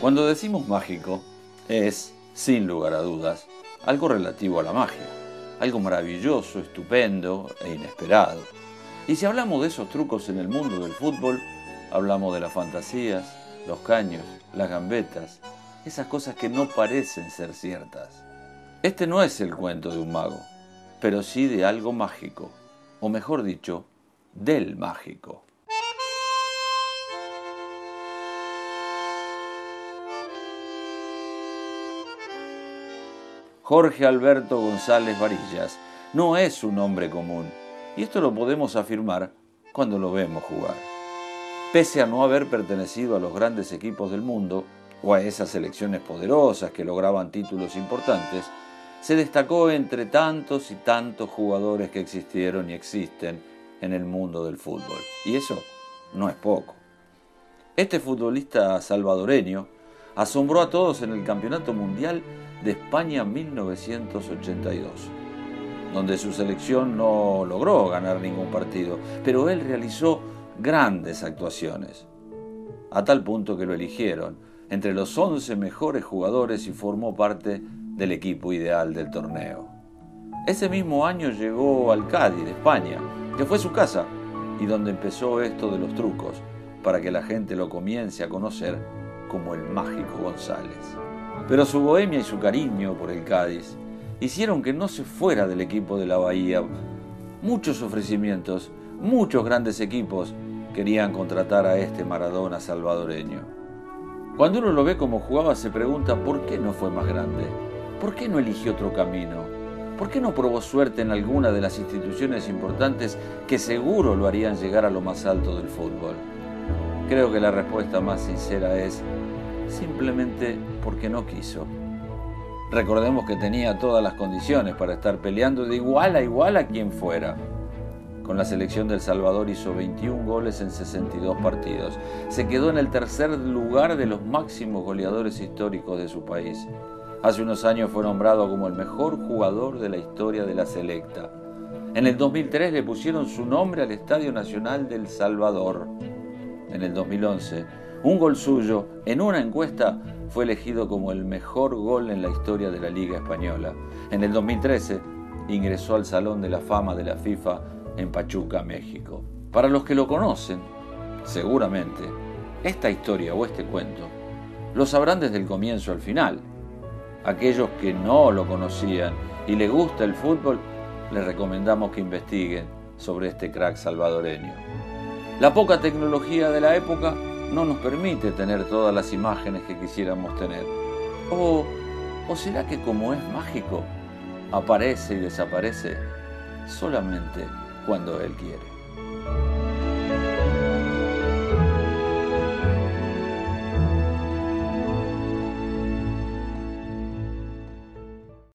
Cuando decimos mágico, es, sin lugar a dudas, algo relativo a la magia, algo maravilloso, estupendo e inesperado. Y si hablamos de esos trucos en el mundo del fútbol, hablamos de las fantasías, los caños, las gambetas, esas cosas que no parecen ser ciertas. Este no es el cuento de un mago, pero sí de algo mágico, o mejor dicho, del mágico. Jorge Alberto González Varillas no es un hombre común, y esto lo podemos afirmar cuando lo vemos jugar. Pese a no haber pertenecido a los grandes equipos del mundo, o a esas selecciones poderosas que lograban títulos importantes, se destacó entre tantos y tantos jugadores que existieron y existen en el mundo del fútbol. Y eso no es poco. Este futbolista salvadoreño asombró a todos en el Campeonato Mundial de España 1982, donde su selección no logró ganar ningún partido, pero él realizó grandes actuaciones, a tal punto que lo eligieron entre los 11 mejores jugadores y formó parte del equipo ideal del torneo. Ese mismo año llegó al Cádiz de España, que fue su casa, y donde empezó esto de los trucos, para que la gente lo comience a conocer como el mágico González. Pero su bohemia y su cariño por el Cádiz hicieron que no se fuera del equipo de la Bahía. Muchos ofrecimientos, muchos grandes equipos querían contratar a este Maradona salvadoreño. Cuando uno lo ve como jugaba se pregunta por qué no fue más grande, por qué no eligió otro camino, por qué no probó suerte en alguna de las instituciones importantes que seguro lo harían llegar a lo más alto del fútbol. Creo que la respuesta más sincera es simplemente porque no quiso. Recordemos que tenía todas las condiciones para estar peleando de igual a igual a quien fuera. Con la selección del Salvador hizo 21 goles en 62 partidos. Se quedó en el tercer lugar de los máximos goleadores históricos de su país. Hace unos años fue nombrado como el mejor jugador de la historia de la selecta. En el 2003 le pusieron su nombre al Estadio Nacional del Salvador. En el 2011 un gol suyo en una encuesta fue elegido como el mejor gol en la historia de la Liga Española. En el 2013 ingresó al Salón de la Fama de la FIFA en Pachuca, México. Para los que lo conocen, seguramente, esta historia o este cuento lo sabrán desde el comienzo al final. Aquellos que no lo conocían y le gusta el fútbol, les recomendamos que investiguen sobre este crack salvadoreño. La poca tecnología de la época no nos permite tener todas las imágenes que quisiéramos tener. O, ¿O será que como es mágico, aparece y desaparece solamente cuando Él quiere?